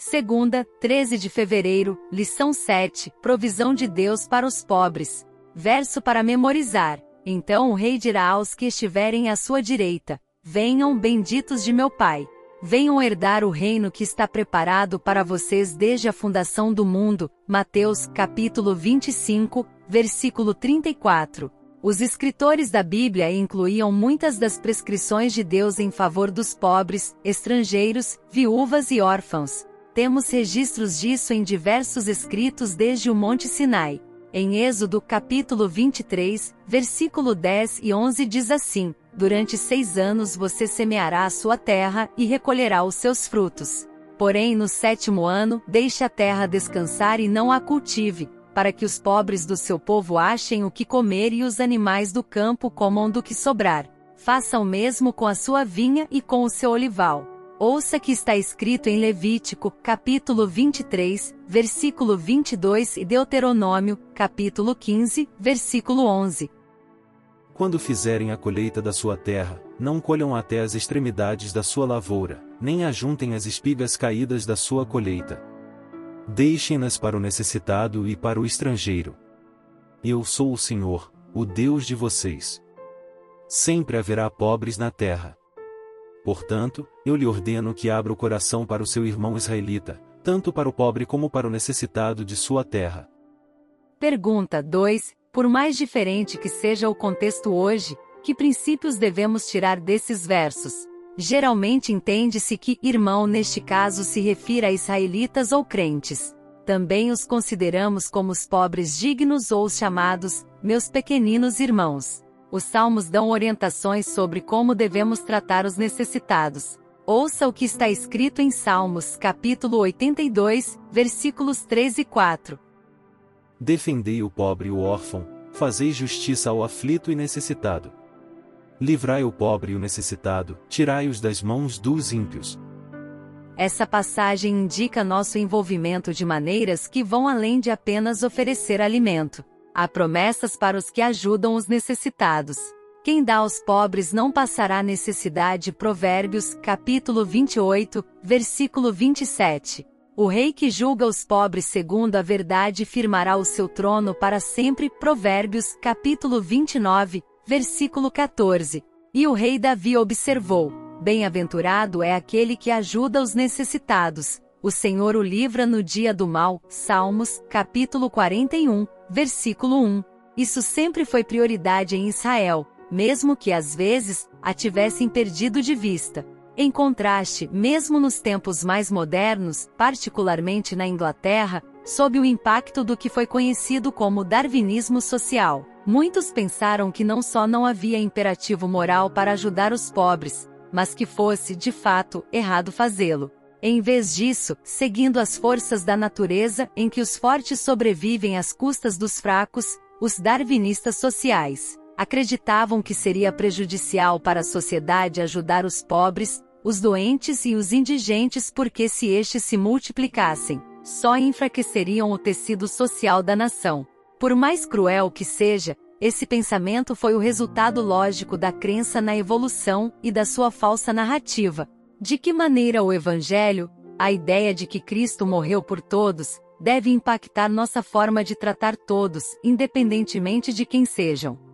Segunda, 13 de fevereiro, lição 7, provisão de Deus para os pobres. Verso para memorizar. Então o rei dirá aos que estiverem à sua direita: Venham, benditos de meu Pai. Venham herdar o reino que está preparado para vocês desde a fundação do mundo. Mateus, capítulo 25, versículo 34. Os escritores da Bíblia incluíam muitas das prescrições de Deus em favor dos pobres, estrangeiros, viúvas e órfãos. Temos registros disso em diversos escritos desde o Monte Sinai. Em Êxodo capítulo 23, versículo 10 e 11 diz assim: Durante seis anos você semeará a sua terra e recolherá os seus frutos. Porém, no sétimo ano, deixe a terra descansar e não a cultive, para que os pobres do seu povo achem o que comer e os animais do campo comam do que sobrar. Faça o mesmo com a sua vinha e com o seu olival. Ouça que está escrito em Levítico, capítulo 23, versículo 22 e Deuteronômio, capítulo 15, versículo 11. Quando fizerem a colheita da sua terra, não colham até as extremidades da sua lavoura, nem ajuntem as espigas caídas da sua colheita. Deixem-nas para o necessitado e para o estrangeiro. Eu sou o Senhor, o Deus de vocês. Sempre haverá pobres na terra. Portanto, eu lhe ordeno que abra o coração para o seu irmão israelita, tanto para o pobre como para o necessitado de sua terra. Pergunta 2. Por mais diferente que seja o contexto hoje, que princípios devemos tirar desses versos? Geralmente entende-se que irmão neste caso se refira a israelitas ou crentes. Também os consideramos como os pobres dignos ou os chamados, meus pequeninos irmãos. Os salmos dão orientações sobre como devemos tratar os necessitados. Ouça o que está escrito em Salmos, capítulo 82, versículos 3 e 4. Defendei o pobre e o órfão, fazei justiça ao aflito e necessitado. Livrai o pobre e o necessitado, tirai-os das mãos dos ímpios. Essa passagem indica nosso envolvimento de maneiras que vão além de apenas oferecer alimento. Há promessas para os que ajudam os necessitados. Quem dá aos pobres não passará necessidade. Provérbios, capítulo 28, versículo 27. O rei que julga os pobres segundo a verdade firmará o seu trono para sempre. Provérbios, capítulo 29, versículo 14. E o rei Davi observou: Bem-aventurado é aquele que ajuda os necessitados. O Senhor o livra no dia do mal. Salmos, capítulo 41, versículo 1. Isso sempre foi prioridade em Israel, mesmo que às vezes a tivessem perdido de vista. Em contraste, mesmo nos tempos mais modernos, particularmente na Inglaterra, sob o impacto do que foi conhecido como darwinismo social, muitos pensaram que não só não havia imperativo moral para ajudar os pobres, mas que fosse, de fato, errado fazê-lo. Em vez disso, seguindo as forças da natureza em que os fortes sobrevivem às custas dos fracos, os darwinistas sociais acreditavam que seria prejudicial para a sociedade ajudar os pobres, os doentes e os indigentes porque se estes se multiplicassem, só enfraqueceriam o tecido social da nação. Por mais cruel que seja, esse pensamento foi o resultado lógico da crença na evolução e da sua falsa narrativa, de que maneira o Evangelho, a ideia de que Cristo morreu por todos, deve impactar nossa forma de tratar todos, independentemente de quem sejam.